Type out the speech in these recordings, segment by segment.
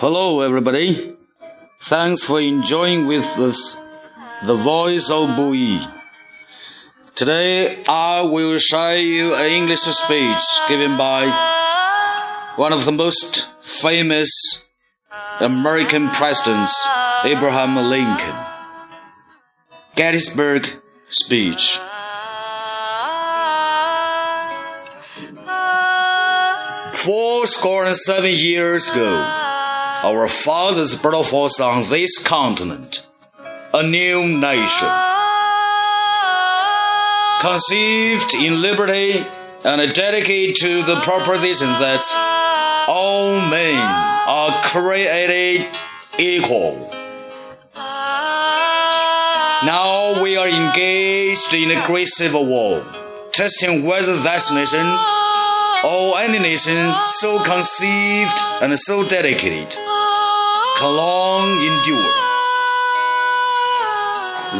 Hello, everybody. Thanks for enjoying with us the voice of Bui. Today, I will share you an English speech given by one of the most famous American presidents, Abraham Lincoln. Gettysburg Speech. Four score and seven years ago, our fathers brought forth on this continent a new nation, conceived in liberty and dedicated to the proposition that all men are created equal. Now we are engaged in a great civil war, testing whether that nation or any nation so conceived and so dedicated long endure.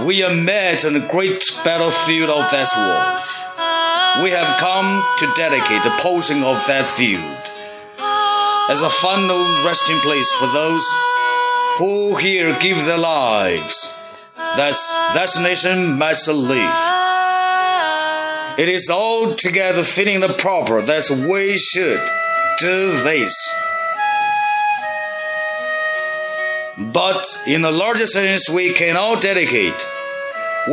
We are met on the great battlefield of that war. We have come to dedicate the portion of that field as a final resting place for those who here give their lives that that nation might live. It is altogether fitting the proper that we should do this. But in a larger sense, we cannot dedicate,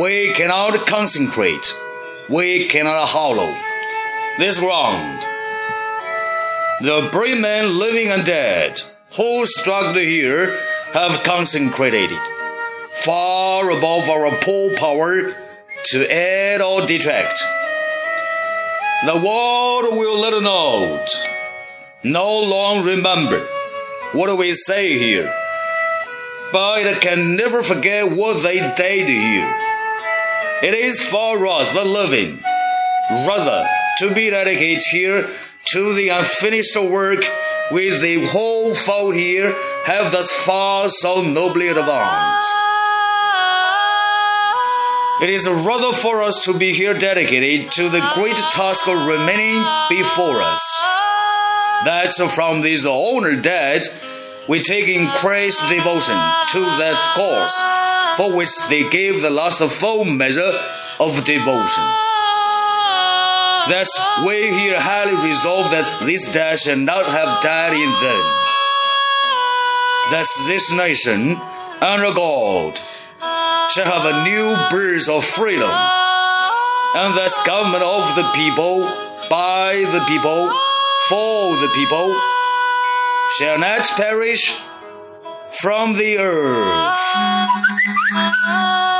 we cannot consecrate, we cannot hallow this ground. The brave men living and dead who struggled here have consecrated far above our poor power to add or detract. The world will let know. No long remember what we say here, but it can never forget what they did here. It is for us, the living, rather to be dedicated here to the unfinished work which the whole fold here have thus far so nobly advanced. It is rather for us to be here dedicated to the great task remaining before us. That's from this honored dead, we take increased devotion to that cause for which they gave the last full measure of devotion. Thus, we here highly resolve that this dead shall not have died in them. Thus, this nation, under God, shall have a new birth of freedom, and thus government of the people, by the people, for the people, shall not perish from the earth. Oh.